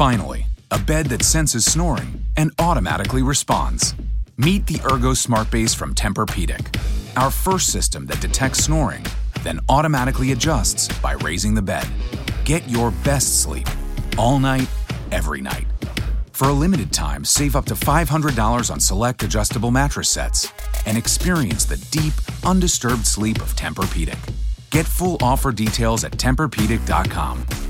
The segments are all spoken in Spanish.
Finally, a bed that senses snoring and automatically responds. Meet the Ergo Smart Base from Tempur-Pedic, our first system that detects snoring, then automatically adjusts by raising the bed. Get your best sleep all night, every night. For a limited time, save up to $500 on select adjustable mattress sets and experience the deep, undisturbed sleep of Tempur-Pedic. Get full offer details at TempurPedic.com.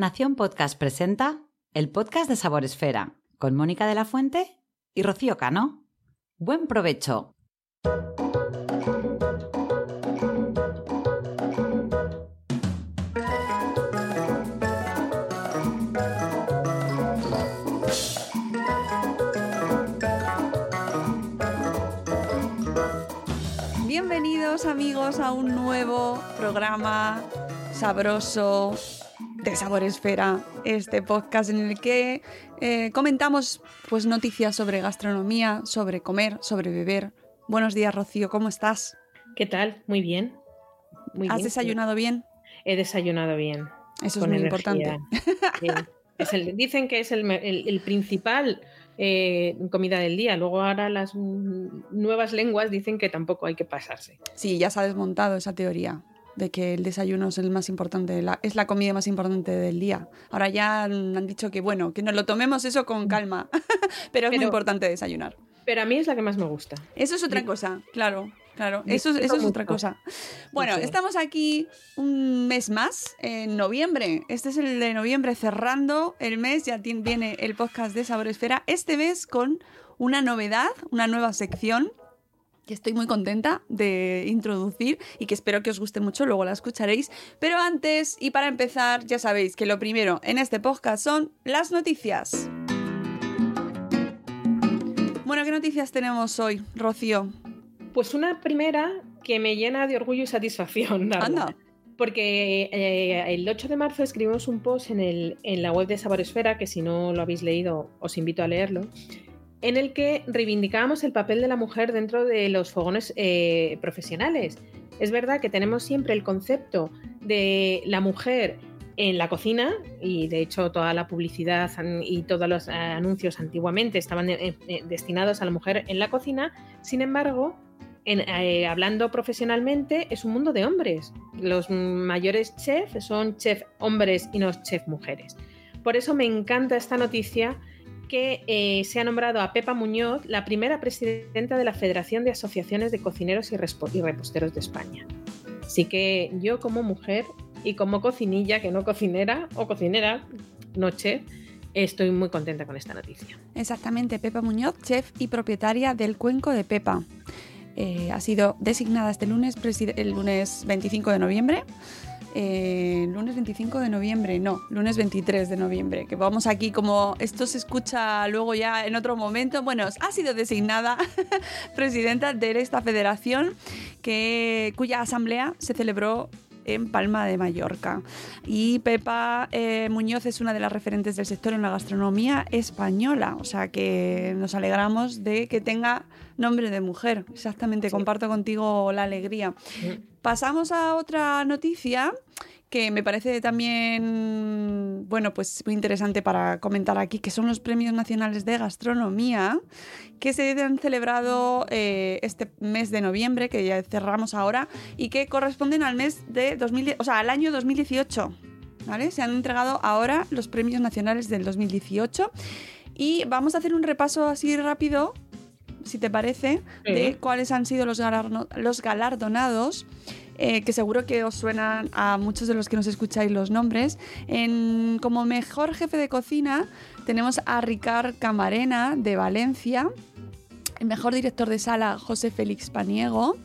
Nación Podcast presenta el podcast de Sabor Esfera con Mónica de la Fuente y Rocío Cano. Buen provecho. Bienvenidos amigos a un nuevo programa sabroso de Sabor Esfera, este podcast en el que eh, comentamos pues, noticias sobre gastronomía, sobre comer, sobre beber. Buenos días, Rocío, ¿cómo estás? ¿Qué tal? Muy bien. Muy ¿Has bien. desayunado bien? He desayunado bien. Eso es muy energía. importante. Es el- dicen que es el, me- el- el principal eh, comida del día. Luego ahora las nuevas lenguas dicen que tampoco hay que pasarse. Sí, ya se ha desmontado esa teoría de que el desayuno es el más importante, la- es la comida más importante del día. Ahora ya han dicho que bueno, que nos lo tomemos eso con calma, pero es muy Pero- importante desayunar. Pero a mí es la que más me gusta. Eso es otra cosa, claro, claro. Eso, eso es otra cosa. Bueno, estamos aquí un mes más, en noviembre. Este es el de noviembre, cerrando el mes. Ya viene el podcast de Sabor Esfera. Este mes con una novedad, una nueva sección que estoy muy contenta de introducir y que espero que os guste mucho, luego la escucharéis. Pero antes y para empezar, ya sabéis que lo primero en este podcast son las noticias. Bueno, ¿qué noticias tenemos hoy, Rocío? Pues una primera que me llena de orgullo y satisfacción. darla. Anda. Porque eh, el 8 de marzo escribimos un post en, el- en la web de Saboresfera, que si no lo habéis leído os invito a leerlo, en el que reivindicábamos el papel de la mujer dentro de los fogones eh, profesionales. Es verdad que tenemos siempre el concepto de la mujer en la cocina y de hecho toda la publicidad y todos los eh, anuncios antiguamente estaban eh, eh, destinados a la mujer en la cocina. Sin embargo, en, eh, hablando profesionalmente, es un mundo de hombres. Los mayores chefs son chef hombres y no chef mujeres. Por eso me encanta esta noticia que eh, se ha nombrado a Pepa Muñoz la primera presidenta de la Federación de Asociaciones de Cocineros y, Reposteros de España. Así que yo como mujer y como cocinilla, que no cocinera o cocinera, no chef, estoy muy contenta con esta noticia. Exactamente, Pepa Muñoz, chef y propietaria del Cuenco de Pepa. Eh, ha sido designada este lunes, el lunes 25 de noviembre. Eh, lunes 25 de noviembre, no, lunes 23 de noviembre, que vamos aquí como esto se escucha luego ya en otro momento. Bueno, ha sido designada presidenta de esta federación que, cuya asamblea se celebró en Palma de Mallorca. Y Pepa eh, Muñoz es una de las referentes del sector en la gastronomía española, o sea que nos alegramos de que tenga nombre de mujer. Exactamente, comparto contigo la alegría. Pasamos a otra noticia que me parece también, bueno, pues muy interesante para comentar aquí, que son los Premios Nacionales de Gastronomía, que se han celebrado eh, este mes de noviembre, que ya cerramos ahora, y que corresponden al mes de 2010, o sea, al año 2018. ¿Vale? Se han entregado ahora los premios nacionales del 2018 y vamos a hacer un repaso así rápido, si te parece, de cuáles han sido los galardonados eh, que seguro que os suenan a muchos de los que nos escucháis los nombres. En, como mejor jefe de cocina tenemos a Ricard Camarena de Valencia. El mejor director de sala, José Félix Paniego.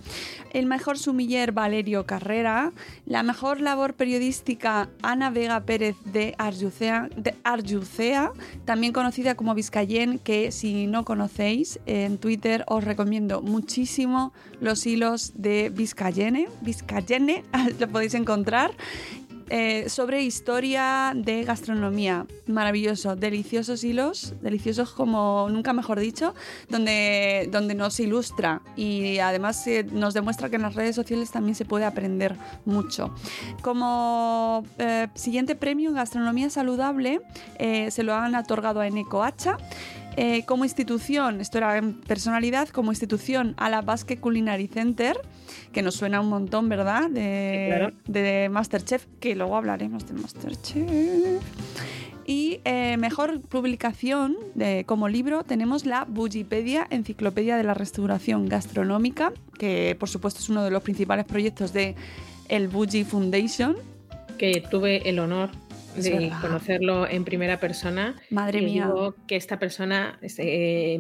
El mejor sumiller, Valerio Carrera. La mejor labor periodística, Ana Vega Pérez de Arjucea, Arjucea también conocida como Vizcayen, que si no conocéis, en Twitter os recomiendo muchísimo los hilos de Vizcayene. Vizcayene, lo podéis encontrar. Eh, sobre historia de gastronomía. Maravilloso, deliciosos hilos, deliciosos como nunca mejor dicho, donde, donde nos ilustra y además eh, nos demuestra que en las redes sociales también se puede aprender mucho. Como eh, siguiente premio en gastronomía saludable se lo han otorgado a Eneco Hacha. Como institución, esto era en personalidad, como institución a la Basque Culinary Center, que nos suena un montón, ¿verdad? De, Masterchef, que luego hablaremos de Masterchef. Y eh, mejor publicación de, como libro tenemos la Bullipedia, Enciclopedia de la Restauración Gastronómica, que por supuesto es uno de los principales proyectos de el Bulli Foundation. Que tuve el honor de conocerlo en primera persona. Madre mía. Digo que esta persona, eh,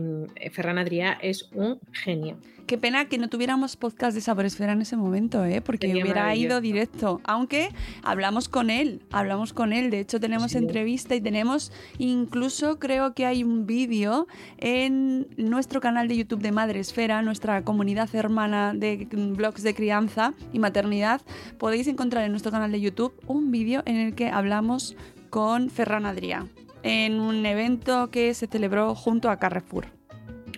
Ferran Adrià, es un genio. Qué pena que no tuviéramos podcast de Saboresfera en ese momento, ¿eh? porque hubiera ido directo. Aunque hablamos con él, hablamos con él. De hecho, tenemos entrevista y tenemos incluso, creo que hay un vídeo en nuestro canal de YouTube de Madre Esfera, nuestra comunidad hermana de blogs de crianza y maternidad. Podéis encontrar en nuestro canal de YouTube un vídeo en el que hablamos con Ferran Adrià en un evento que se celebró junto a Carrefour.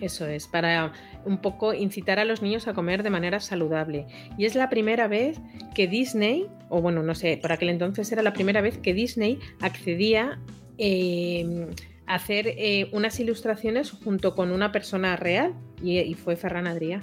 Eso es, para un poco incitar a los niños a comer de manera saludable. Y es la primera vez que Disney, o bueno, no sé, por aquel entonces era la primera vez que Disney accedía em, a hacer eh, unas ilustraciones junto con una persona real, y, fue Ferran Adrià.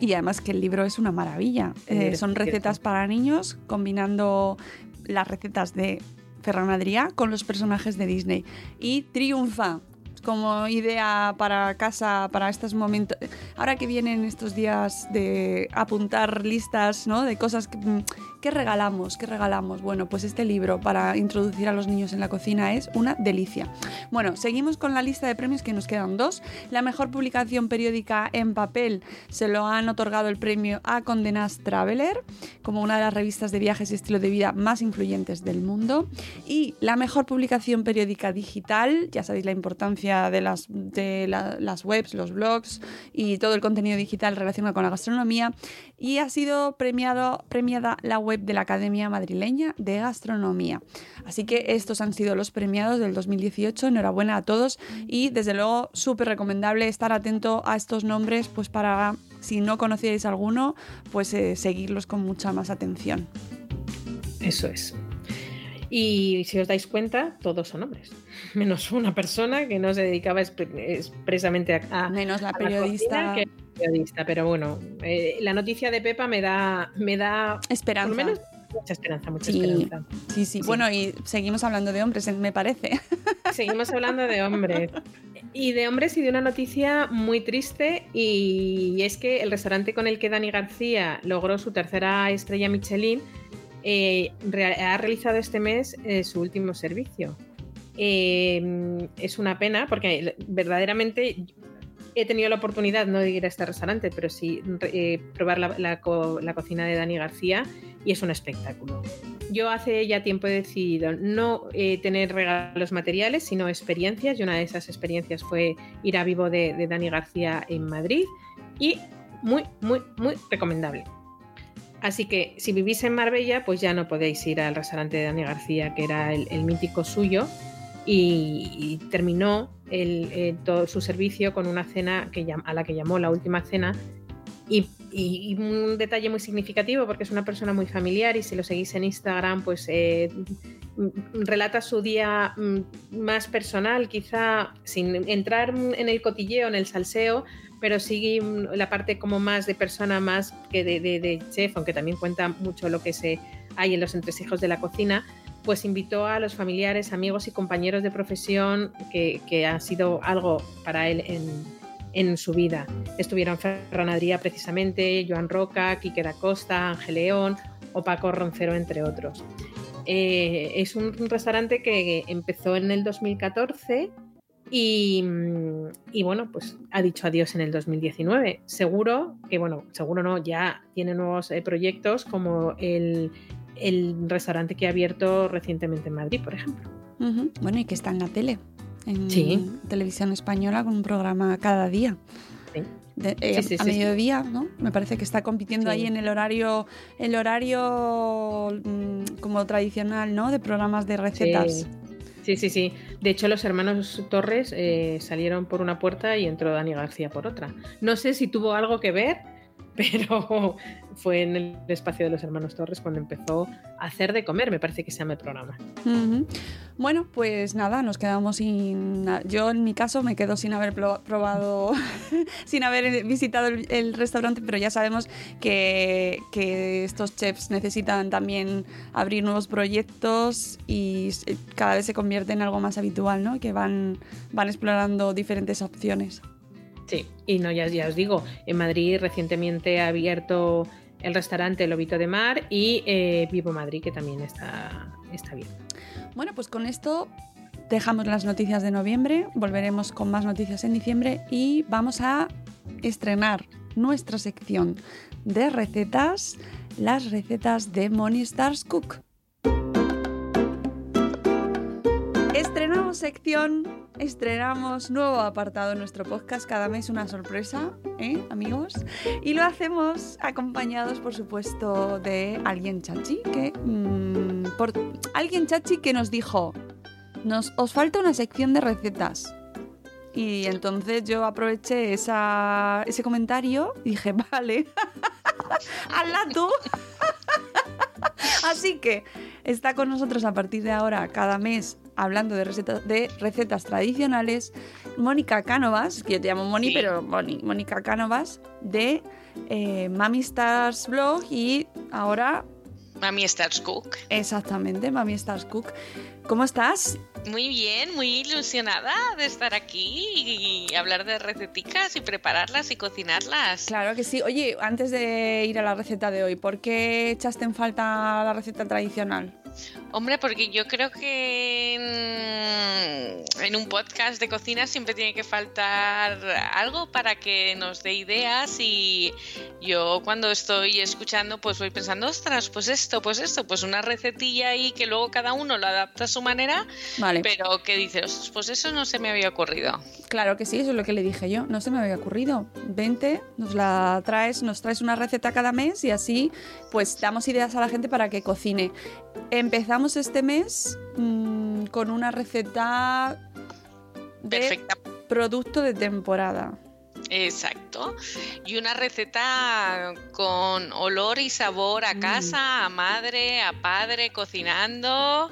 Y además que el libro es una maravilla. Eh, son recetas para niños combinando las recetas de Ferran Adrià con los personajes de Disney. Y triunfa como idea para casa, para estos momentos. Ahora que vienen estos días de apuntar listas, ¿no? De cosas que, mm, ¿Qué regalamos? ¿Qué regalamos? Bueno, pues este libro para introducir a los niños en la cocina es una delicia. Bueno, seguimos con la lista de premios que nos quedan dos. La mejor publicación periódica en papel se lo han otorgado el premio a Condenas Traveler como una de las revistas de viajes y estilo de vida más influyentes del mundo. Y la mejor publicación periódica digital, ya sabéis la importancia de las, de las webs, los blogs y todo el contenido digital relacionado con la gastronomía. Y ha sido premiado, premiada la web de la Academia Madrileña de Gastronomía. Así que estos han sido los premiados del 2018. Enhorabuena a todos y desde luego súper recomendable estar atento a estos nombres pues para si no conocíais alguno pues eh, seguirlos con mucha más atención. Eso es. Y si os dais cuenta, todos son hombres, menos una persona que no se dedicaba expresamente a... menos la periodista periodista, pero bueno, eh, la noticia de Pepa me da, me da esperanza. menos mucha esperanza, mucha esperanza. Sí, sí, Bueno, y seguimos hablando de hombres, me parece. Seguimos hablando de hombres. Y de hombres y de una noticia muy triste y es que el restaurante con el que Dani García logró su tercera estrella Michelin eh, ha realizado este mes eh, su último servicio. es una pena porque verdaderamente he tenido la oportunidad no de ir a este restaurante, pero sí eh, probar la, cocina de Dani García y es un espectáculo. Yo hace ya tiempo he decidido no eh, tener regalos materiales, sino experiencias, y una de esas experiencias fue ir a vivo de, Dani García en Madrid y muy, muy, muy recomendable. Así que si vivís en Marbella, pues ya no podéis ir al restaurante de Dani García, que era el, mítico suyo, y terminó el, todo su servicio con una cena que, a la que llamó la última cena. Y, un detalle muy significativo porque es una persona muy familiar y si lo seguís en Instagram pues eh, relata su día mm, más personal, quizá sin entrar en el cotilleo, en el salseo, pero sigue la parte como más de persona, más que de, de chef, aunque también cuenta mucho lo que se hay en los entresijos de la cocina pues invitó a los familiares, amigos y compañeros de profesión que, que han sido algo para él en, su vida. Estuvieron Ferran Adrià precisamente, Joan Roca, Quique da Costa, Ángel León o Paco Roncero, entre otros. Eh, es un, restaurante que empezó en el 2014 Y, y, bueno, pues ha dicho adiós en el 2019. Seguro que, bueno, seguro no, ya tiene nuevos eh, proyectos como el, el, restaurante que ha abierto recientemente en Madrid, por ejemplo. Bueno, y que está en la tele, en televisión española con un programa cada día. Sí. Eh, a mediodía, ¿no? Me parece que está compitiendo ahí en el horario, el horario mm, como tradicional, ¿no? De programas de recetas. Sí, sí, sí. De hecho, los hermanos Torres eh, salieron por una puerta y entró Dani García por otra. No sé si tuvo algo que ver, pero fue en el espacio de los hermanos Torres cuando empezó a hacer de comer, me parece que se llama el programa. Bueno, pues nada, nos quedamos sin... Yo en mi caso me quedo sin haber probado, sin haber visitado el, restaurante, pero ya sabemos que, que, estos chefs necesitan también abrir nuevos proyectos y cada vez se convierte en algo más habitual, ¿no? Que van, van explorando diferentes opciones. Sí, y no, ya, ya os digo, en Madrid recientemente ha abierto el restaurante Lobito de Mar y eh, Vivo Madrid, que también está, está bien. Bueno, pues con esto dejamos las noticias de noviembre, volveremos con más noticias en diciembre y vamos a estrenar nuestra sección de recetas, las recetas de Money Stars Cook. Estrenamos sección estrenamos nuevo apartado en nuestro podcast, cada mes una sorpresa, ¿eh, amigos? Y lo hacemos acompañados, por supuesto, de alguien chachi, que... Mm, por, alguien chachi que nos dijo, nos, os falta una sección de recetas. Y entonces yo aproveché esa, ese comentario y dije, vale, al lado. Así que está con nosotros a partir de ahora cada mes hablando de, recetas, de recetas tradicionales, Mónica Cánovas, que yo te llamo Moni, pero Mónica Cánovas, de eh, Mami Stars Blog y ahora... Mami Stars Cook. Exactamente, Mami Stars Cook. ¿Cómo estás? Muy bien, muy ilusionada de estar aquí y hablar de receticas y prepararlas y cocinarlas. Claro que sí. Oye, antes de ir a la receta de hoy, ¿por qué echaste en falta la receta tradicional? Hombre, porque yo creo que en, un podcast de cocina siempre tiene que faltar algo para que nos dé ideas y yo cuando estoy escuchando pues voy pensando, ostras, pues esto, pues esto, pues una recetilla y que luego cada uno lo adapta a su manera, vale. pero que dices, pues eso no se me había ocurrido. Claro que sí, eso es lo que le dije yo, no se me había ocurrido. Vente, nos la traes, nos traes una receta cada mes y así pues damos ideas a la gente para que cocine. Empezamos este mes mm, con una receta de producto de temporada. Exacto. Y una receta con olor y sabor a mm. casa, a madre, a padre, cocinando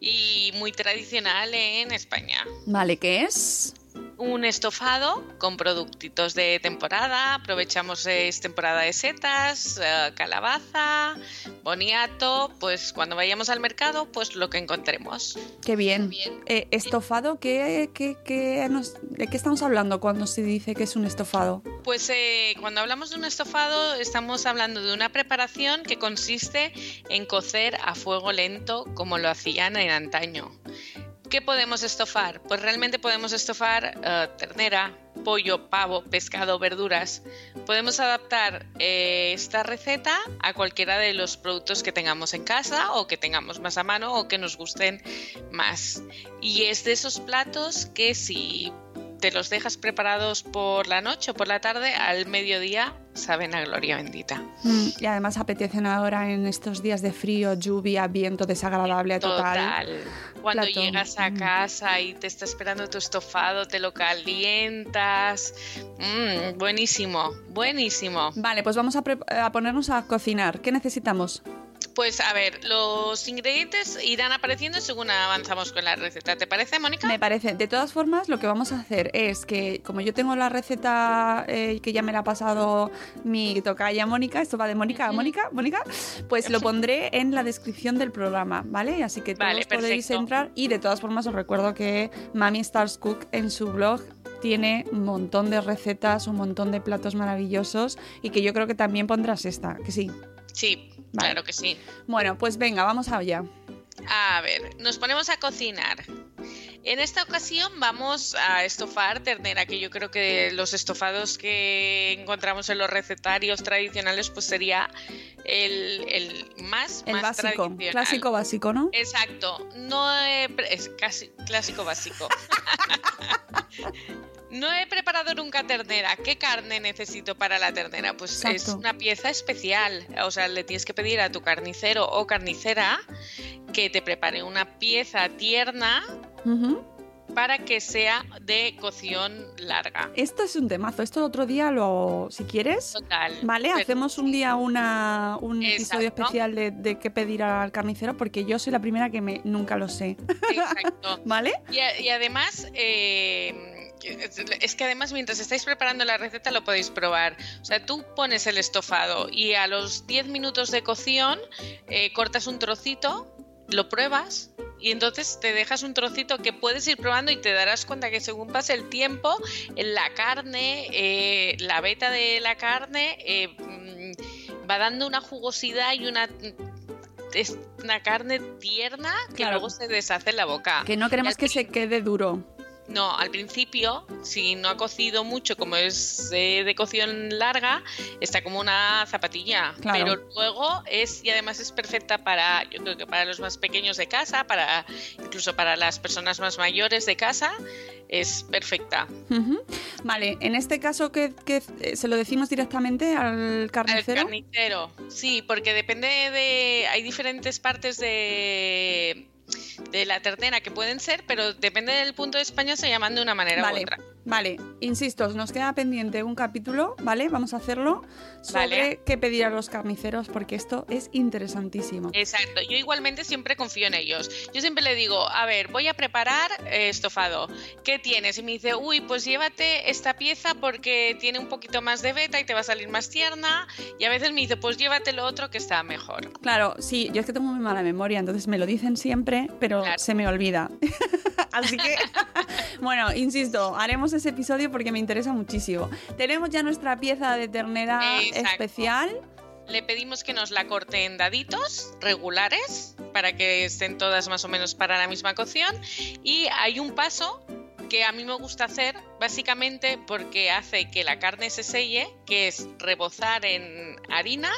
y muy tradicional en España. Vale, ¿qué es? Un estofado con productitos de temporada. Aprovechamos es temporada de setas, eh, calabaza, boniato. Pues cuando vayamos al mercado, pues lo que encontremos. Qué bien. Eh, ¿Estofado? ¿qué, qué, ¿De qué estamos hablando cuando se dice que es un estofado? Pues eh, cuando hablamos de un estofado, estamos hablando de una preparación que consiste en cocer a fuego lento como lo hacían en antaño. ¿Qué podemos estofar? Pues realmente podemos estofar eh, ternera, pollo, pavo, pescado, verduras. Podemos adaptar eh, esta receta a cualquiera de los productos que tengamos en casa o que tengamos más a mano o que nos gusten más. Y es de esos platos que si te los dejas preparados por la noche o por la tarde, al mediodía saben a gloria bendita. Mm, y además apetecen ahora en estos días de frío, lluvia, viento desagradable total. Total. Cuando llegas a mm. casa y te está esperando tu estofado, te lo calientas. Mm, buenísimo, buenísimo. Vale, pues vamos a, a ponernos a cocinar. ¿Qué necesitamos? Pues a ver, los ingredientes irán apareciendo según avanzamos con la receta. ¿Te parece, Mónica? Me parece. De todas formas, lo que vamos a hacer es que, como yo tengo la receta eh, que ya me la ha pasado mi tocaya Mónica, esto va de Mónica a Mónica, Mónica, pues lo pondré en la descripción del programa, ¿vale? Así que todos podéis entrar. Y de todas formas, os recuerdo que Mami Stars Cook en su blog tiene un montón de recetas, un montón de platos maravillosos y que yo creo que también pondrás esta, que sí. Sí, claro que sí. Bueno, pues venga, vamos allá. A ver, nos ponemos a cocinar. En esta ocasión vamos a estofar ternera, que yo creo que los estofados que encontramos en los recetarios tradicionales, pues sería el, el más, El más básico, tradicional. clásico básico, ¿no? Exacto, no pre- es casi clásico básico. No he preparado nunca ternera. ¿Qué carne necesito para la ternera? Pues es una pieza especial. O sea, le tienes que pedir a tu carnicero o carnicera que te prepare una pieza tierna para que sea de cocción larga. Esto es un temazo. Esto otro día lo, si quieres, Total. Vale, Pero- hacemos un día una, un episodio especial de, de qué pedir al carnicero porque yo soy la primera que me nunca lo sé. Exacto. ¿Vale? Y, y además, eh, es- que además mientras estáis preparando la receta lo podéis probar. O sea, tú pones el estofado y a los 10 minutos de cocción eh, cortas un trocito, lo pruebas y entonces te dejas un trocito que puedes ir probando y te darás cuenta que según pase el tiempo, en la carne, eh, la beta de la carne eh, mm, va dando una jugosidad y una... Es una carne tierna que Claro. luego se deshace en la boca. Que no queremos que se quede duro. No, al principio, si no ha cocido mucho, como es eh, de cocción larga, está como una zapatilla. Claro. Pero luego es, y además es perfecta para, yo creo que para los más pequeños de casa, para incluso para las personas más mayores de casa, es perfecta. Vale, en este caso que, que, eh, se lo decimos directamente al Al carnicero. carnicero, sí, porque depende de. Hay diferentes partes de. De la ternera que pueden ser, pero depende del punto de España se llaman de una manera u Vale, otra. Vale, insisto, nos queda pendiente un capítulo, ¿vale? Vamos a hacerlo sobre Vale. qué pedir a los carniceros porque esto es interesantísimo. Exacto, yo igualmente siempre confío en ellos. Yo siempre le digo, a ver, voy a preparar eh, estofado. ¿Qué tienes? Y me dice, uy, pues llévate esta pieza porque tiene un poquito más de beta y te va a salir más tierna. Y a veces me dice, pues llévate lo otro que está mejor. Claro, sí, yo es que tengo muy mala memoria, entonces me lo dicen siempre, pero Claro. se me olvida. Así que, bueno, insisto, haremos ese episodio porque me interesa muchísimo. Tenemos ya nuestra pieza de ternera Exacto. especial. Le pedimos que nos la corte en daditos regulares para que estén todas más o menos para la misma cocción. Y hay un paso que a mí me gusta hacer básicamente porque hace que la carne se selle, que es rebozar en harina,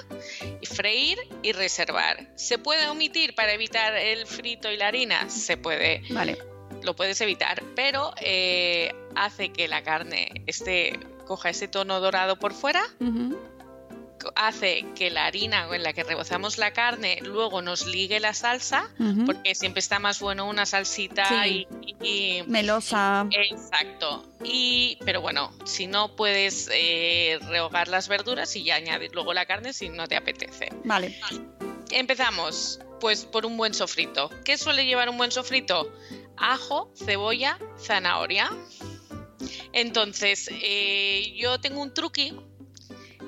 y freír y reservar. ¿Se puede omitir para evitar el frito y la harina? Se puede Vale, lo puedes evitar, pero eh, hace que la carne esté, coja ese tono dorado por fuera, hace que la harina en la que rebozamos la carne luego nos ligue la salsa, porque siempre está más bueno una salsita Sí. y, y- melosa. Exacto. Y, pero bueno, si no puedes eh, rehogar las verduras y ya añadir luego la carne si no te apetece. Vale, Empezamos, pues por un buen sofrito. ¿Qué suele llevar un buen sofrito? Ajo, cebolla, zanahoria. Entonces, eh, yo tengo un truqui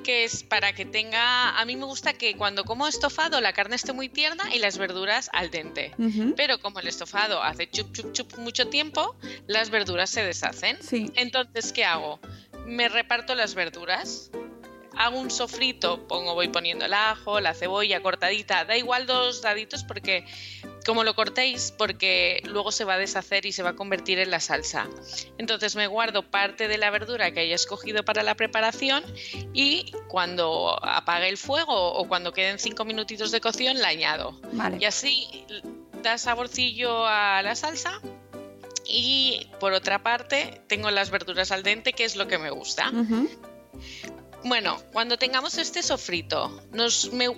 que es para que tenga. A mí me gusta que cuando como estofado la carne esté muy tierna y las verduras al dente. Pero como el estofado hace chup chup chup mucho tiempo, las verduras se deshacen. sí, Entonces, ¿qué hago? Me reparto las verduras. Hago un sofrito, pongo, voy poniendo el ajo, la cebolla cortadita, da igual dos daditos porque como lo cortéis, porque luego se va a deshacer y se va a convertir en la salsa. Entonces me guardo parte de la verdura que haya escogido para la preparación y cuando apague el fuego o cuando queden cinco minutitos de cocción la añado. vale. Y así da saborcillo a la salsa. Y por otra parte, tengo las verduras al dente, que es lo que me gusta. Bueno, cuando tengamos este sofrito, nos me-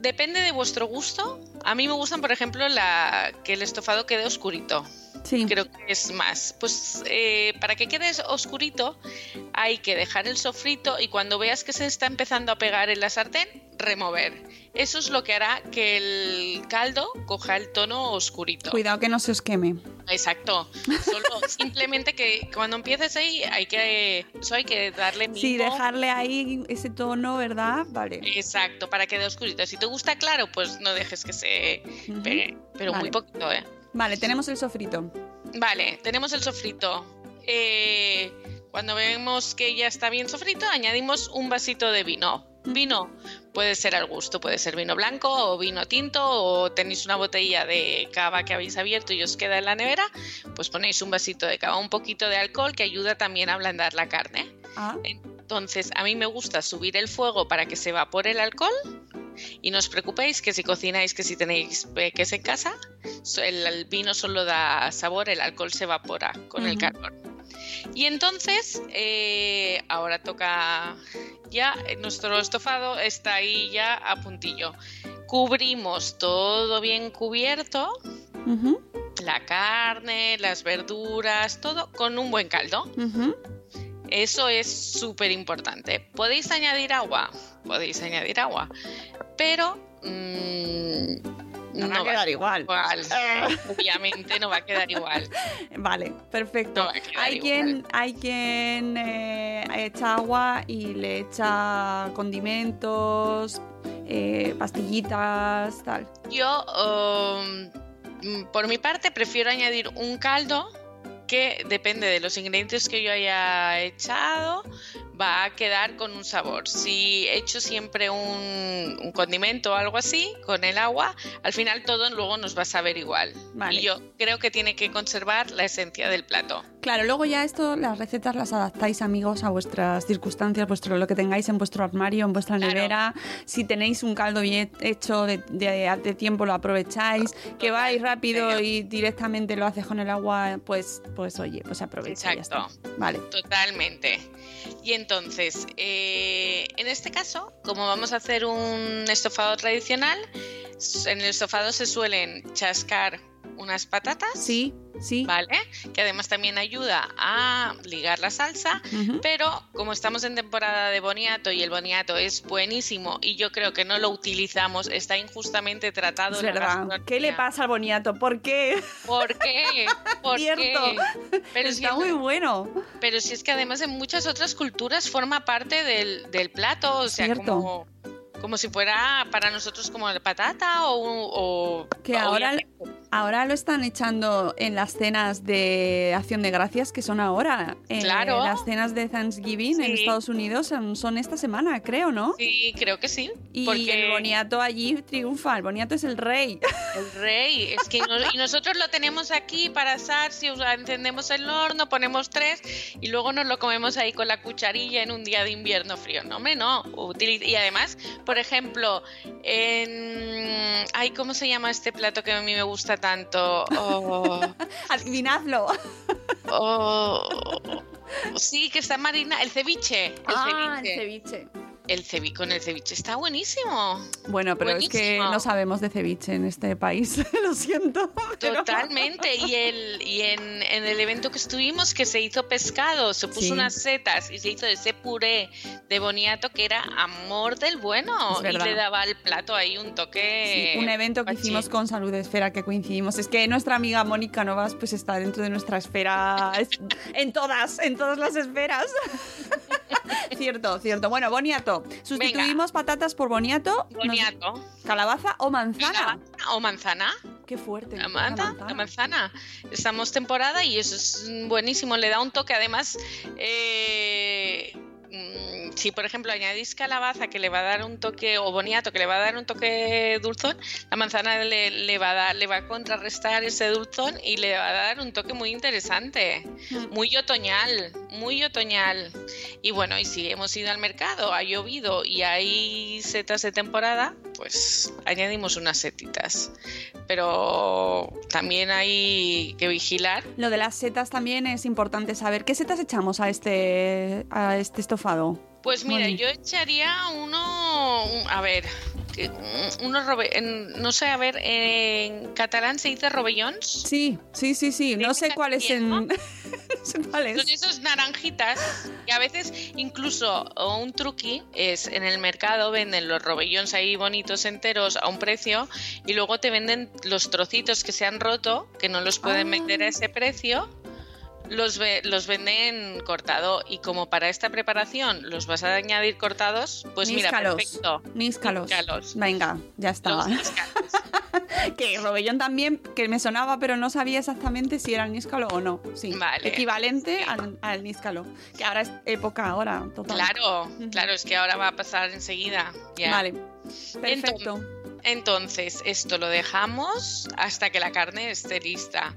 depende de vuestro gusto. A mí me gustan, por ejemplo, la, que el estofado quede oscurito. Sí, Creo que es más. Pues eh, para que quede oscurito, hay que dejar el sofrito y cuando veas que se está empezando a pegar en la sartén, remover. Eso es lo que hará que el caldo coja el tono oscurito. cuidado que no se os queme. Exacto. Solo simplemente que cuando empieces ahí hay que eso hay que darle mimo. Sí, dejarle ahí ese tono, ¿verdad? Vale. Exacto, para que quede oscurito. Si te gusta claro, pues no dejes que se pegue, pero Vale. muy poquito, ¿eh? Vale, tenemos el sofrito. Vale, tenemos el sofrito. Eh, cuando vemos que ya está bien sofrito, añadimos un vasito de vino. Vino puede ser al gusto, puede ser vino blanco o vino tinto o tenéis una botella de cava que habéis abierto y os queda en la nevera, pues ponéis un vasito de cava, un poquito de alcohol que ayuda también a ablandar la carne. Ah, Entonces, a mí me gusta subir el fuego para que se evapore el alcohol. Y no os preocupéis que si cocináis, que si tenéis peques en casa, el, vino solo da sabor, el alcohol se evapora con el Ujú. Y entonces, eh, ahora toca ya, nuestro estofado está ahí ya a puntillo. Cubrimos todo bien cubierto, la carne, las verduras, todo con un buen caldo. Eso es súper importante. ¿Podéis añadir agua? Podéis añadir agua. Pero mm, No va a quedar igual. igual. Obviamente no va a quedar igual. Vale, perfecto. No hay, igual. quien, hay quien eh, echa agua y le echa condimentos, eh, pastillitas, tal. Yo, um, por mi parte, prefiero añadir un caldo que depende de los ingredientes que yo haya echado, va a quedar con un sabor. Si echo siempre un, un condimento o algo así con el agua, al final todo luego nos va a saber igual. Vale. Y yo creo que tiene que conservar la esencia del plato. Claro, luego ya esto, las recetas las adaptáis, amigos, a vuestras circunstancias, vuestro, lo que tengáis en vuestro armario, en vuestra Claro. nevera. Si tenéis un caldo bien hecho de, de, hace tiempo, lo aprovecháis. Que vais rápido y directamente lo haces con el agua, pues, pues oye, pues aprovecha. y ya Exacto. está. Vale. Totalmente. Y entonces, eh, en este caso, como vamos a hacer un estofado tradicional, en el estofado se suelen chascar unas patatas, Sí, sí. ¿vale? Que además también ayuda a ligar la salsa. Pero como estamos en temporada de boniato y el boniato es buenísimo y yo creo que no lo utilizamos, está injustamente tratado Es en verdad. ¿Qué le pasa al boniato? ¿Por qué? ¿Por qué? ¿Por Cierto. qué? Pero Está es- muy bueno. pero si es que además en muchas otras culturas forma parte del, del plato, o sea, Cierto. como, como si fuera para nosotros como la patata o... o Que ahora. Ahora lo están echando en las cenas de Acción de Gracias, que son ahora. Eh, Claro. Las cenas de Thanksgiving en. Estados Unidos son, esta semana, creo, ¿no? Sí, creo que sí. Y porque el boniato allí triunfa, el boniato es el rey. el rey, es que no- y nosotros lo tenemos aquí para asar, si encendemos el horno, ponemos tres y luego nos lo comemos ahí con la cucharilla en un día de invierno frío. No, hombre, no. Y además, por ejemplo, en... Ay, ¿cómo se llama este plato que a mí me gusta tanto? Oh, Adivinadlo. oh, sí, que está marina, el ceviche. El ah, el ceviche. El ceviche con el ceviche está buenísimo. Bueno, pero es que no sabemos de ceviche en este país, lo siento. pero- Totalmente. Y, el, y en, en el evento que estuvimos, que se hizo pescado, se puso Sí. unas setas y se hizo ese puré de boniato que era amor del bueno. Y le daba al plato ahí un toque. Sí, un evento que hicimos con Salud Esfera que coincidimos. Es que nuestra amiga Mónica Novas pues está dentro de nuestra esfera, es- en todas, en todas las esferas. cierto, cierto. Bueno, boniato. Sustituimos patatas por boniato, nos- Boniato. calabaza o manzana. Calabaza O manzana. Qué fuerte. La, la manzana. Estamos temporada y eso es buenísimo. Le da un toque. Además, eh, si por ejemplo añadís calabaza que le va a dar un toque, o boniato que le va a dar un toque dulzón, la manzana le, le va a dar, le va a contrarrestar ese dulzón y le va a dar un toque muy interesante. Mm. Muy otoñal, muy otoñal. Y bueno, y si hemos ido al mercado, ha llovido y hay setas de temporada, pues añadimos unas setitas. Pero también hay que vigilar. Lo de las setas también es importante saber. ¿Qué setas echamos a este, a este estofado? Pues mira, yo echaría uno, un- a ver, que- un- unos robe- en- no sé, a ver, en catalán se dice robellons. Sí, sí, sí, sí. No sé cuál es en. no sé cuál Son es. esos naranjitas y a veces incluso un truqui es en el mercado venden los robellons ahí bonitos enteros a un precio y luego te venden los trocitos que se han roto que no los pueden Ah. vender a ese precio los, ve- los venden cortado y como para esta preparación los vas a añadir cortados, pues mira, Níscalos. perfecto. Níscalos. Níscalos. Venga, ya níscalos. que Robellón también, que me sonaba, pero no sabía exactamente si era el níscalo o no. Sí, Vale. equivalente al, al níscalo. Que ahora es época ahora, total. Claro, claro, es que ahora va a pasar enseguida. Vale, perfecto. Entonces, esto lo dejamos hasta que la carne esté lista.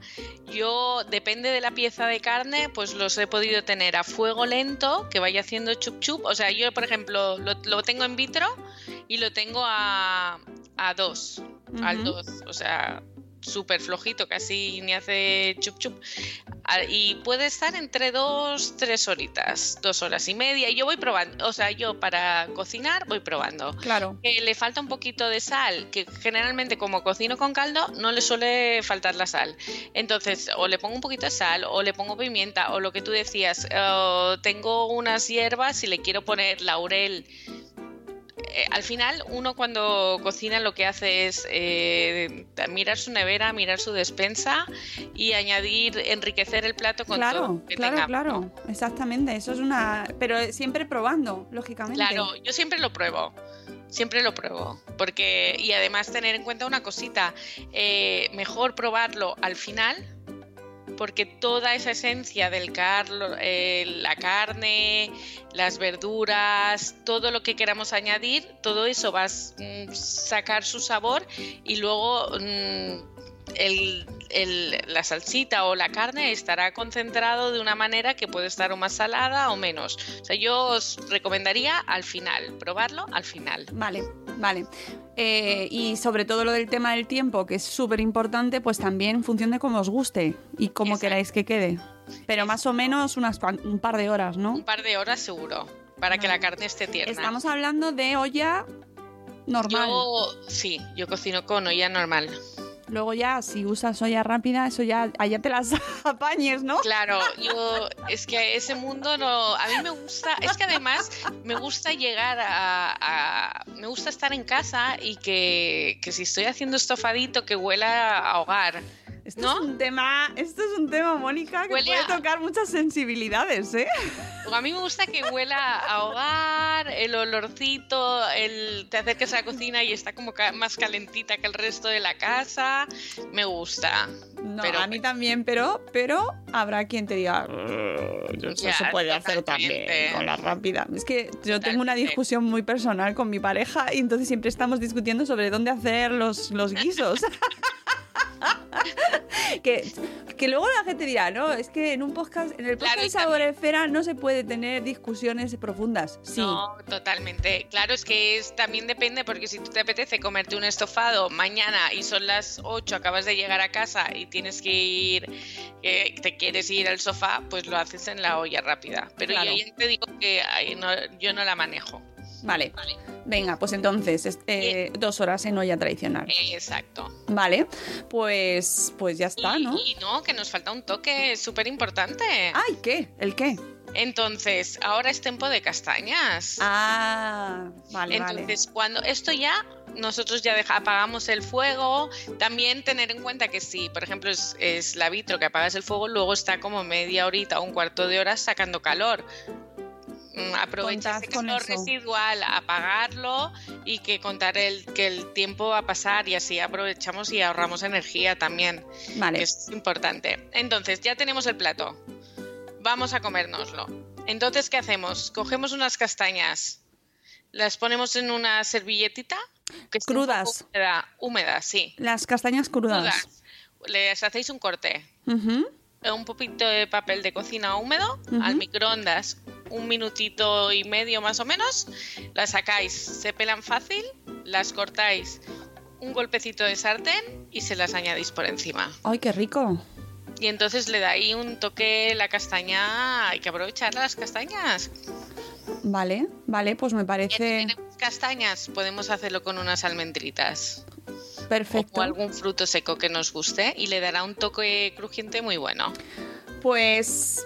Yo, depende de la pieza de carne, pues los he podido tener a fuego lento, que vaya haciendo chup chup. O sea, yo, por ejemplo, lo, lo tengo en vitro y lo tengo a, a dos, al Ujú. dos. O sea, súper flojito, casi ni hace chup chup. A- Y puede estar entre dos, tres horitas, dos horas y media. Y yo voy probando, o sea, yo para cocinar voy probando Claro. que le falta un poquito de sal, que generalmente como cocino con caldo no le suele faltar la sal. Entonces, o le pongo un poquito de sal, o le pongo pimienta, o lo que tú decías, tengo unas hierbas y le quiero poner laurel. Eh, al final, uno cuando cocina lo que hace es eh, mirar su nevera, mirar su despensa y añadir, enriquecer el plato con todo Claro, lo que claro, tenga. claro. Exactamente. Eso es una. Pero siempre probando, lógicamente. Claro, yo siempre lo pruebo. Siempre lo pruebo. Porque, y además tener en cuenta una cosita, eh, mejor probarlo al final, porque toda esa esencia del carlo, eh, la carne, las verduras, todo lo que queramos añadir, todo eso va a mm, sacar su sabor y luego mm, el- el- la salsita o la carne estará concentrado de una manera que puede estar o más salada o menos. O sea, yo os recomendaría al final, probarlo al final. Vale, vale. Eh, y sobre todo lo del tema del tiempo, que es súper importante, pues también en función de cómo os guste y cómo Exacto. queráis que quede. Pero más o menos unas un par de horas, ¿no? Un par de horas seguro, para que la carne esté tierna. Estamos hablando de olla normal. Yo, sí, yo cocino con olla normal. Luego ya, si usas olla rápida, eso ya, allá te las apañes, ¿no? Claro, yo es que ese mundo no, a mí me gusta, es que además me gusta llegar a, a- me gusta estar en casa y que, que si estoy haciendo estofadito que huela a hogar. Esto ¿No? es un tema, esto es un tema, Mónica, que Huele puede a- tocar muchas sensibilidades, ¿eh? A mí me gusta que huela a hogar, el olorcito, el te acercas a la cocina y está como ca- más calentita que el resto de la casa. Me gusta. No, Pero a mí también, pero, pero habrá quien te diga, "Eh, eso Ya, se puede hacer totalmente. también con la rápida. Es que yo tengo una Totalmente. discusión muy personal con mi pareja y entonces siempre estamos discutiendo sobre dónde hacer los, los guisos. que, que luego la gente dirá, no, es que en un podcast, en el podcast Claro, de Sabor Esfera no se puede tener discusiones profundas. Sí. No, totalmente. Claro, es que es, también depende porque si tú te apetece comerte un estofado mañana y son las 8, acabas de llegar a casa y tienes que ir, eh, te quieres ir al sofá, pues lo haces en la olla rápida. Pero Claro. yo te digo que ay, no- yo no la manejo. Vale. Venga, pues entonces, es- eh, dos horas en olla tradicional. Exacto. Vale, pues, pues ya está, y, ¿no? y no, que nos falta un toque súper importante. Ay, ¿qué? ¿El qué? Entonces, ahora es tiempo de castañas. Ah, vale, Entonces, cuando esto ya, nosotros ya deja- apagamos el fuego, también tener en cuenta que si, por ejemplo, es, es la vitro que apagas el fuego, luego está como media horita o un cuarto de hora sacando calor. Aprovecha Contad ese calor residual, apagarlo y que contar el, que el tiempo va a pasar y así aprovechamos y ahorramos energía también, vale. Que es importante. Entonces, ya tenemos el plato. Vamos a comérnoslo. Entonces, ¿qué hacemos? Cogemos unas castañas, las ponemos en una servilletita. Que Crudas. Húmeda, húmeda, sí. Las castañas crudas. Crudas. Les hacéis un corte. Un poquito de papel de cocina húmedo al microondas, un minutito y medio más o menos. Las sacáis, se pelan fácil, las cortáis un golpecito de sartén y se las añadís por encima. Ay, qué rico. Y entonces le da ahí un toque la castaña. Hay que aprovechar las castañas. Vale, vale, pues me parece tenemos castañas, podemos hacerlo con unas almendritas perfecto. o algún fruto seco que nos guste y le dará un toque crujiente muy bueno. Pues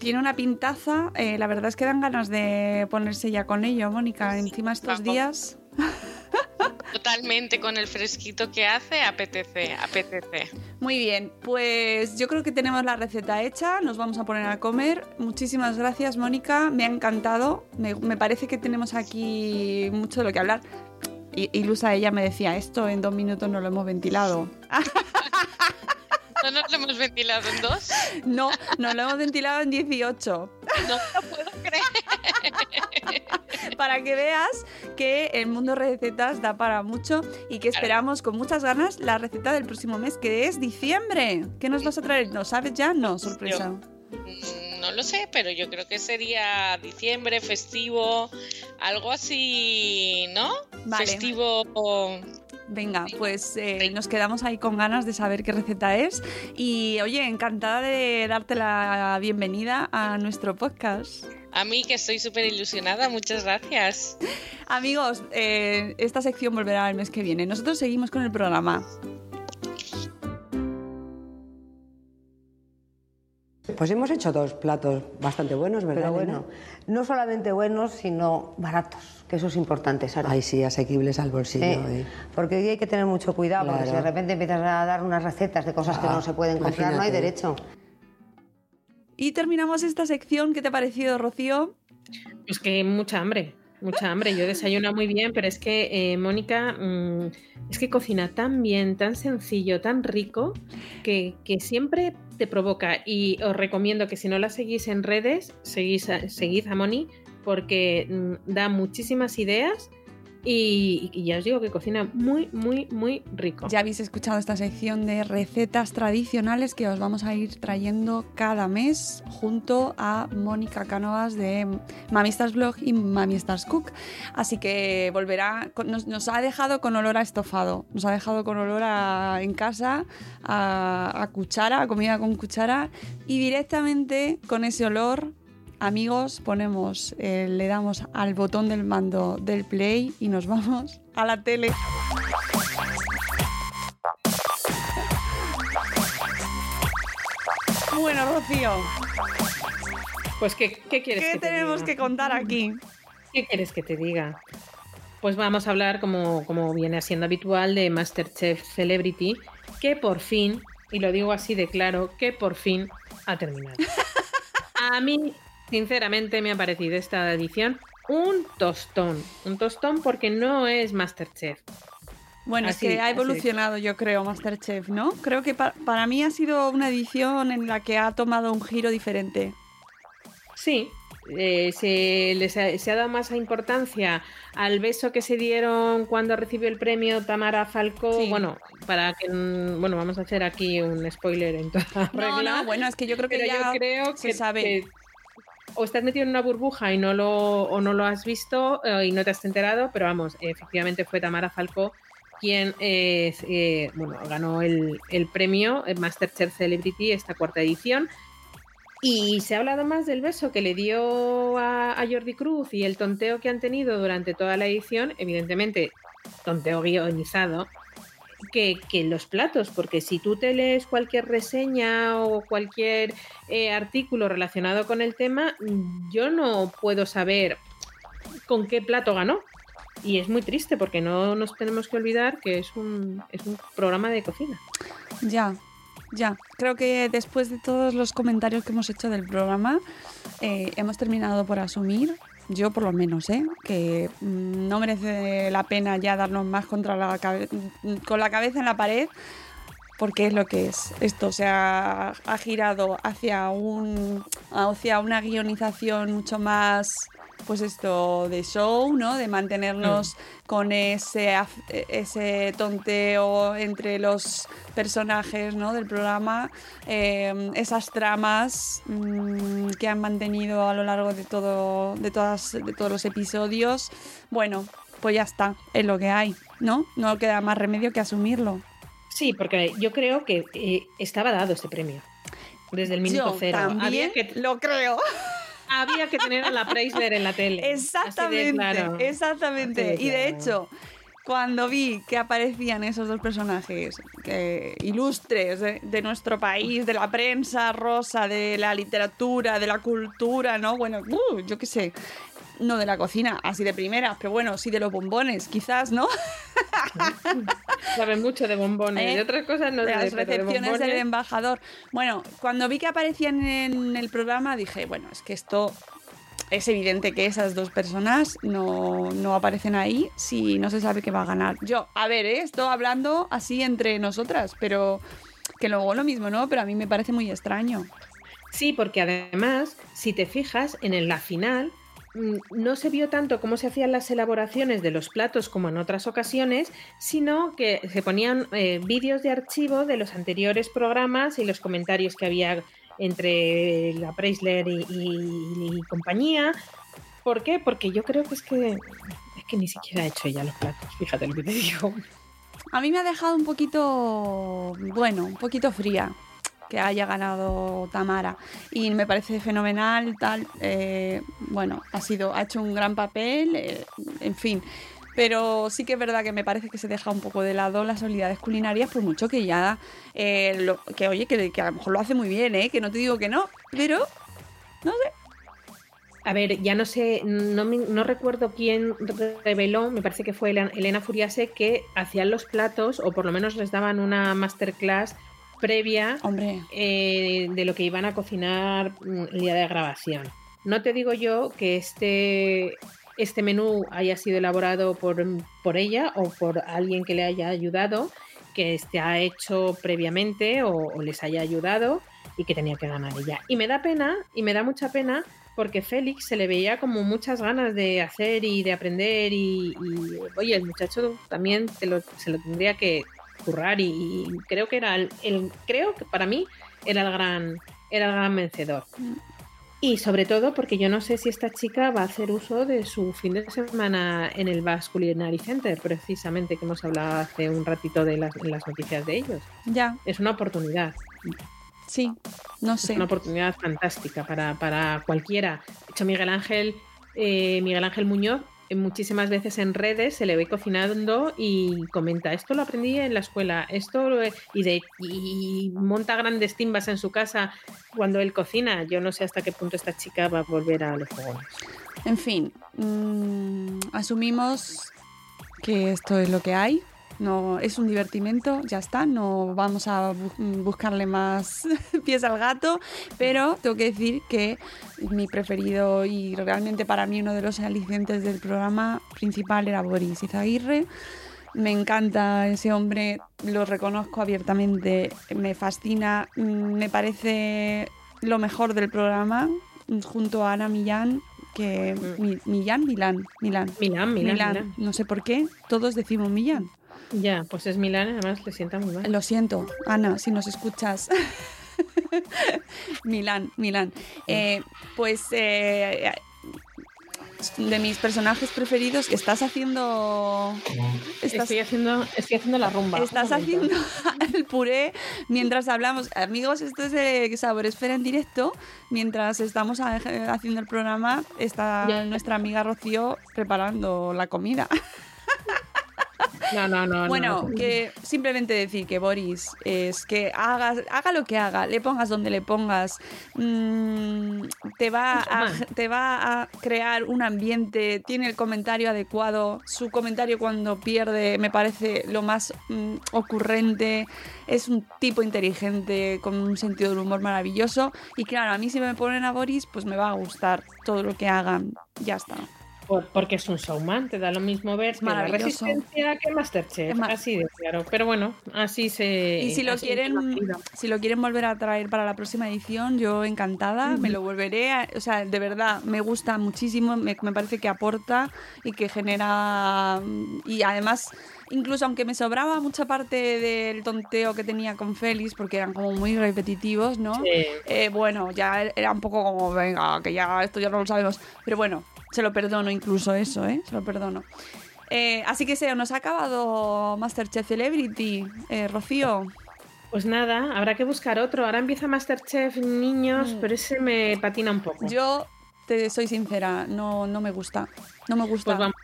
tiene una pintaza. eh, la verdad es que dan ganas de ponerse ya con ello, Mónica. Encima estos vamos. días. Totalmente con el fresquito que hace, apetece, apetece. Muy bien, pues yo creo que tenemos la receta hecha, nos vamos a poner a comer. Muchísimas gracias, Mónica, me ha encantado. Me, me parece que tenemos aquí mucho de lo que hablar. Y, y Lusa, ella me decía, esto en dos minutos no lo hemos ventilado. ¿No nos lo hemos ventilado en dos? No, no lo hemos ventilado en 18. No lo puedo creer. Para que veas que el mundo recetas da para mucho y que esperamos con muchas ganas la receta del próximo mes, que es diciembre. ¿Qué nos vas a traer? ¿No sabes ya? No, sorpresa. Mm, No lo sé, pero yo creo que sería diciembre, festivo, algo así, ¿no? Vale. Festivo. Venga, pues eh, nos quedamos ahí con ganas de saber qué receta es. Y oye, encantada de darte la bienvenida a nuestro podcast. A mí que estoy súper ilusionada, muchas gracias. Amigos, eh, esta sección volverá el mes que viene. Nosotros seguimos con el programa. Pues hemos hecho dos platos bastante buenos, ¿verdad? Pero Elena? bueno, no solamente buenos, sino baratos, que eso es importante, Sara. Ay, sí, asequibles al bolsillo. Sí, eh. porque hoy hay que tener mucho cuidado, porque si de repente empiezas a dar unas recetas de cosas que Ah, no se pueden comprar, no hay derecho. Y terminamos esta sección. ¿Qué te ha parecido, Rocío? Pues que mucha hambre, mucha hambre. Yo desayuno muy bien, pero es que eh, Mónica mm, es que cocina tan bien, tan sencillo, tan rico, que, que siempre te provoca. Y os recomiendo que si no la seguís en redes, seguís a- seguid a Moni, porque mm, da muchísimas ideas y, ya os digo que cocina muy, muy, muy rico. Ya habéis escuchado esta sección de recetas tradicionales que os vamos a ir trayendo cada mes junto a Mónica Cánovas de Mami Stars Blog y Mami Stars Cook. Así que volverá, nos ha dejado con olor a estofado, nos ha dejado con olor a, en casa a, a cuchara, a comida con cuchara y directamente con ese olor Amigos, ponemos, eh, le damos al botón del mando del play y nos vamos a la tele. Bueno, Rocío, Pues, ¿qué, qué quieres ¿qué que te tenemos diga? que contar aquí? ¿Qué quieres que te diga? Pues vamos a hablar, como, como viene siendo habitual, de Masterchef Celebrity, que por fin, y lo digo así de claro, que por fin ha terminado. A mí, sinceramente, me ha parecido esta edición un tostón. Un tostón porque no es Masterchef. Bueno, Así, es que ha así. evolucionado, yo creo, Masterchef, ¿no? Creo que pa- para mí ha sido una edición en la que ha tomado un giro diferente. Sí, eh, se, les ha, se ha dado más importancia al beso que se dieron cuando recibió el premio Tamara Falcó. Sí. Bueno, para que. mm, Bueno, vamos a hacer aquí un spoiler en toda No, regla. no, bueno, es que yo creo que ya yo creo se que, sabe. que o estás metido en una burbuja y no lo, o no lo has visto eh, y no te has enterado, pero vamos, efectivamente fue Tamara Falcó quien eh, eh, bueno, ganó el, el premio eh, Masterchef Celebrity esta cuarta edición. Y se ha hablado más del beso que le dio a, a Jordi Cruz y el tonteo que han tenido durante toda la edición, evidentemente tonteo guionizado, que, los platos, porque si tú te lees cualquier reseña o cualquier eh, artículo relacionado con el tema, mm, yo no puedo saber con qué plato ganó. Y es muy triste porque no nos tenemos que olvidar que es un, es un programa de cocina. Ya, ya. Creo que después de todos los comentarios que hemos hecho del programa, eh, hemos terminado por asumir, yo por lo menos, ¿eh? que mm, no merece la pena ya darnos más contra la mm, con la cabeza en la pared. Porque es lo que es. Esto se ha, ha girado hacia un hacia una guionización mucho más pues esto de show, ¿no? De mantenernos con ese, ese tonteo entre los personajes, ¿no? Del programa, eh, esas tramas mm, que han mantenido a lo largo de todo, de todas, de todos los episodios. Bueno, pues ya está, es lo que hay, ¿no? No queda más remedio que asumirlo. Sí, porque yo creo que eh, estaba dado este premio. Desde el minuto Yo cero. también Había que, lo creo. Había que tener a la Preisler en la tele. Exactamente, claro. exactamente. Y de hecho, cuando vi que aparecían esos dos personajes eh, ilustres de, de nuestro país, de la prensa rosa, de la literatura, de la cultura, ¿no? Bueno, uh, yo qué sé. No de la cocina, así de primeras, pero bueno, sí de los bombones, quizás, ¿no? Sabe mucho de bombones. ¿Eh? De otras cosas no de sé, las de recepciones del embajador. Bueno, cuando vi que aparecían en el programa dije, bueno, es que esto es evidente que esas dos personas no, no aparecen ahí si no se sabe qué va a ganar. Yo, a ver, ¿eh? estoy hablando así entre nosotras, pero que luego lo mismo, ¿no? Pero a mí me parece muy extraño. Sí, porque además, si te fijas, en la final no se vio tanto cómo se hacían las elaboraciones de los platos como en otras ocasiones, sino que se ponían eh, vídeos de archivo de los anteriores programas y los comentarios que había entre la Preisler y compañía. ¿Por qué? Porque yo creo que es que es que ni siquiera ha hecho ella los platos, fíjate lo que te digo. A mí me ha dejado un poquito, bueno, un poquito fría que haya ganado Tamara. Y me parece fenomenal tal eh, bueno ha sido ha hecho un gran papel eh, en fin. Pero sí que es verdad que me parece que se deja un poco de lado las habilidades culinarias por mucho que ya eh, lo- que oye que, a lo mejor lo hace muy bien eh, que no te digo que no pero no sé. A ver, ya no sé, no, no recuerdo quién re- reveló, me parece que fue Elena Furiase, que hacían los platos o por lo menos les daban una masterclass previa hombre eh, de lo que iban a cocinar mm, el día de grabación. No te digo yo que este, este menú haya sido elaborado por, por ella o por alguien que le haya ayudado, que este ha hecho previamente o, o les haya ayudado y que tenía que ganar ella. Y me da pena, y me da mucha pena, porque Félix se le veía como muchas ganas de hacer y de aprender y, y, oye, el muchacho también te lo- se lo tendría que currar y, y creo que era el, el- creo que para mí era el gran era el gran vencedor. Y sobre todo porque yo no sé si esta chica va a hacer uso de su fin de semana en el Basque Culinary Center, precisamente que hemos hablado hace un ratito de las, noticias de ellos. ya Es una oportunidad. sí no Es sé una oportunidad fantástica para, para cualquiera. De hecho, Miguel Ángel, eh, Miguel Ángel Muñoz, muchísimas veces en redes se le ve cocinando y comenta, esto lo aprendí en la escuela, esto lo he-", y, de, y monta grandes timbas en su casa cuando él cocina. Yo no sé hasta qué punto esta chica va a volver a los fogones. En fin, mm, asumimos que esto es lo que hay. No, es un divertimento, ya está, no vamos a bu- buscarle más pies al gato, pero tengo que decir que mi preferido y realmente para mí uno de los alicientes del programa principal era Boris Izaguirre. Me encanta ese hombre, lo reconozco abiertamente, me fascina, mm, me parece lo mejor del programa, mm, junto a Ana Millán, que Mi- Millán, Milán, Milán. Milán, Milán, Milán. No sé por qué, todos decimos Millán. Ya, pues es Milán, además le sienta muy mal. Lo siento, Ana, si nos escuchas. Milán, Milán. Eh, pues eh, de mis personajes preferidos, estás haciendo. Estás, Estoy haciendo, estoy haciendo la rumba. estás haciendo el puré mientras hablamos. Amigos, esto es de Sabor Esfera en directo. Mientras estamos haciendo el programa, está Ya. nuestra amiga Rocío preparando la comida. No, no, no. Bueno, no. que simplemente decir que Boris es que haga, haga lo que haga, le pongas donde le pongas, mm, te, va a, te va a crear un ambiente, tiene el comentario adecuado, su comentario cuando pierde me parece lo más mm, ocurrente, es un tipo inteligente con un sentido del humor maravilloso y claro, a mí si me ponen a Boris pues me va a gustar todo lo que hagan, ya está. Por- porque es un showman, te da lo mismo ver que la resistencia que Masterchef, así de claro. Pero bueno, así se. Y si lo quieren, si lo quieren volver a traer para la próxima edición, yo encantada, me lo volveré. a- o sea, de verdad, me gusta muchísimo, me, me parece que aporta y que genera. Y además, incluso aunque me sobraba mucha parte del tonteo que tenía con Félix, porque eran como muy repetitivos, ¿no? Sí. Eh, bueno, ya era un poco como, venga, que ya esto ya no lo sabemos. Pero bueno, se lo perdono incluso eso, ¿eh? Se lo perdono. Eh, así que se nos ha acabado Masterchef Celebrity, eh, Rocío. Pues nada, habrá que buscar otro. Ahora empieza Masterchef niños, Mm. pero ese me patina un poco. Yo te soy sincera, no, no me gusta. No me gusta. Pues vamos,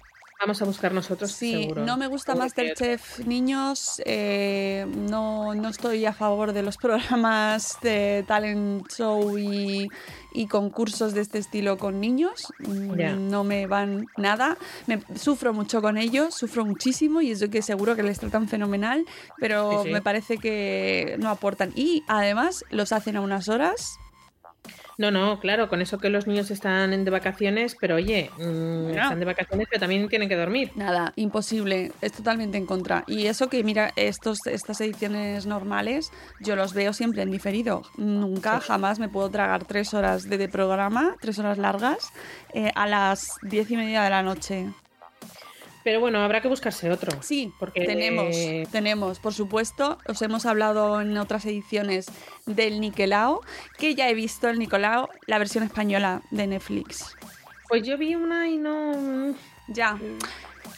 vamos a buscar nosotros. Sí, seguro. no me gusta Masterchef niños. eh, no, no estoy a favor de los programas de talent show y, y concursos de este estilo con niños. Mm. No me van nada. Me, sufro mucho con ellos, sufro muchísimo y eso que seguro que les tratan fenomenal, pero Sí, sí. me parece que no aportan. Y además los hacen a unas horas. No, no, claro, con eso que los niños están en- de vacaciones, pero oye, mm, están de vacaciones, pero también tienen que dormir. Nada, imposible, es totalmente en contra. Y eso que, mira, estos, estas ediciones normales, yo los veo siempre en diferido. Nunca, jamás me puedo tragar tres horas de, de programa, tres horas largas, eh, a las diez y media de la noche. Pero bueno, habrá que buscarse otro. Sí, porque Tenemos, tenemos, por supuesto, os hemos hablado en otras ediciones del Niquelao, que ya he visto el Nicolao, la versión española de Netflix. Pues yo vi una y no. Ya.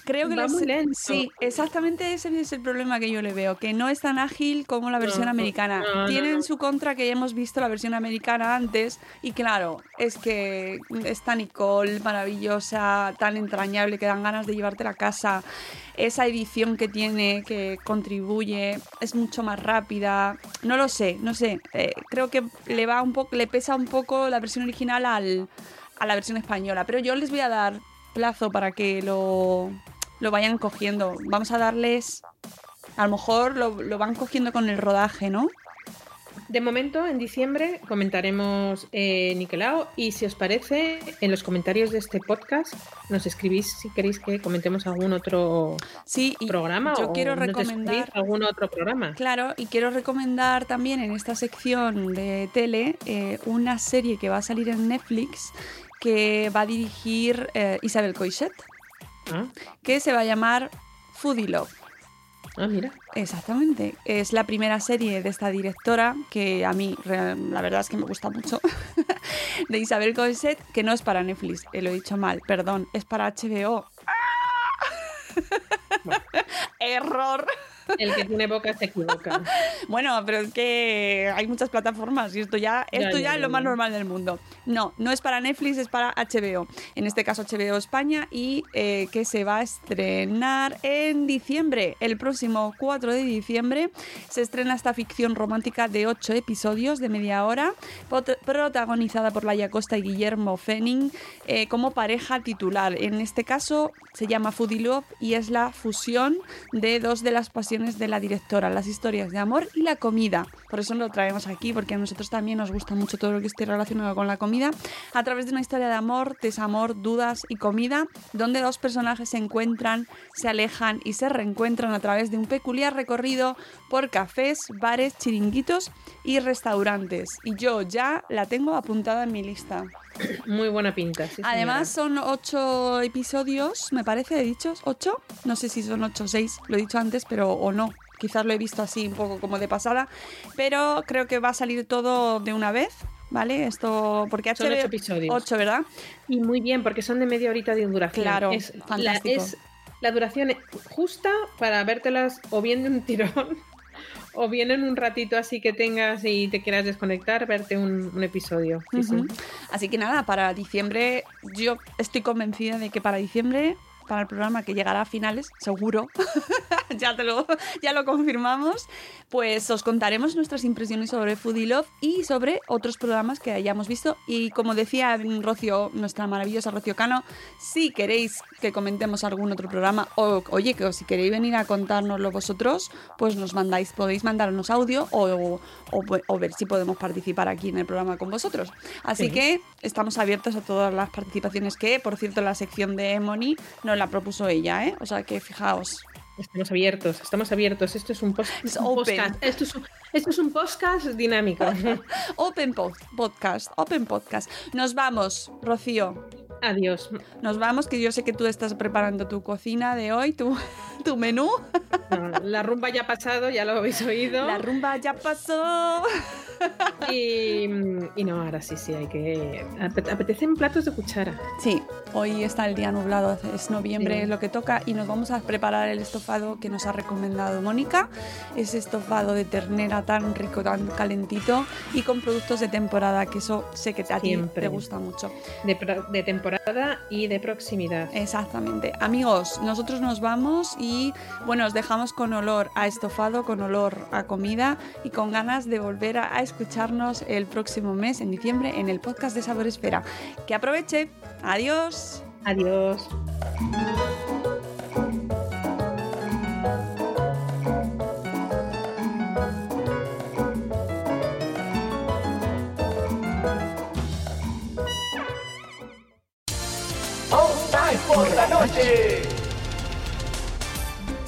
Creo que Va los- muy lento. Sí, exactamente ese es el problema que yo le veo, que no es tan ágil como la versión No, americana. no, no, Tiene en no. su contra que ya hemos visto la versión americana antes y claro, es que está Nicole maravillosa, tan entrañable que dan ganas de llevarte a casa. Esa edición que tiene, que contribuye, es mucho más rápida. No lo sé, no sé. Eh, creo que le va un poco, le pesa un poco la versión original al, a la versión española. Pero yo les voy a dar plazo para que lo, lo vayan cogiendo. Vamos a darles. A lo mejor lo, lo van cogiendo con el rodaje, ¿no? De momento, en diciembre comentaremos eh, Niquelao y si os parece, en los comentarios de este podcast nos escribís si queréis que comentemos algún otro Sí, programa yo o quiero recomendar- algún otro programa. Claro, y quiero recomendar también en esta sección de tele eh, una serie que va a salir en Netflix que va a dirigir eh, Isabel Coixet, Ah, que se va a llamar Foodie Love. ah, mira. Exactamente. Es la primera serie de esta directora que a mí la verdad es que me gusta mucho. de Isabel Coixet, que no es para Netflix, eh, lo he dicho mal, perdón, es para HBO. Error. El que tiene boca se equivoca. Bueno, pero es que hay muchas plataformas y esto ya, esto ya, ya, ya, es lo más normal del mundo. No, no es para Netflix, es para HBO. En este caso HBO España y eh, que se va a estrenar en diciembre. El próximo 4 de diciembre se estrena esta ficción romántica de 8 episodios de media hora, protagonizada por Laia Costa y Guillermo Fenning eh, como pareja titular. En este caso se llama Foodie Love y es la fusión de dos de las pasiones de la directora, las historias de amor y la comida. Por eso lo traemos aquí, porque a nosotros también nos gusta mucho todo lo que esté relacionado con la comida, a través de una historia de amor, desamor, dudas y comida, donde dos personajes se encuentran, se alejan y se reencuentran a través de un peculiar recorrido por cafés, bares, chiringuitos y restaurantes. Y yo ya la tengo apuntada en mi lista. Muy buena pinta. sí, Además son ocho episodios, me parece, he dicho, ocho. No sé si son ocho o seis, lo he dicho antes, pero o no. Quizás lo he visto así un poco como de pasada, pero creo que va a salir todo de una vez, ¿vale? Esto porque Son HBO ocho episodios. Ocho, ¿verdad? Y muy bien, porque son de media horita de duración. Claro, es la, fantástico. es la duración justa para vértelas o bien de un tirón o bien en un ratito así que tengas y te quieras desconectar, verte un, un episodio. Así que nada, para diciembre, yo estoy convencida de que para diciembre, para el programa que llegará a finales, seguro, ya, te lo, ya lo confirmamos, pues os contaremos nuestras impresiones sobre Foodie Love y sobre otros programas que hayamos visto. Y como decía Rocío, nuestra maravillosa Rocío Cano, si queréis que comentemos algún otro programa o, oye, que si queréis venir a contárnoslo vosotros, pues nos mandáis, podéis mandarnos audio o, o- o ver si podemos participar aquí en el programa con vosotros. Así Sí. que estamos abiertos a todas las participaciones que, por cierto, la sección de Emony nos la propuso ella, ¿eh? O sea que fijaos. Estamos abiertos, estamos abiertos. Esto es un, Es podcast. Esto es un, esto es un podcast dinámico. Open pod- Podcast, Open Podcast. Nos vamos, Rocío. Adiós. Nos vamos, que yo sé que tú estás preparando tu cocina de hoy, tu, tu menú. No, la rumba ya ha pasado, ya lo habéis oído. La rumba ya pasó. Y, y no, ahora sí, sí, hay que. apet- Apetecen platos de cuchara. Sí, Hoy está el día nublado, es noviembre, Sí. es lo que toca y nos vamos a preparar el estofado que nos ha recomendado Mónica. Ese estofado de ternera tan rico, tan calentito y con productos de temporada, que eso sé que a ti te gusta mucho. De, temporada y de proximidad. Exactamente. Amigos, nosotros nos vamos y bueno, os dejamos con olor a estofado, con olor a comida y con ganas de volver a, a escucharnos el próximo mes, en diciembre, en el podcast de Sabor Esfera. Que aproveche. Adiós. Adiós. Por la noche.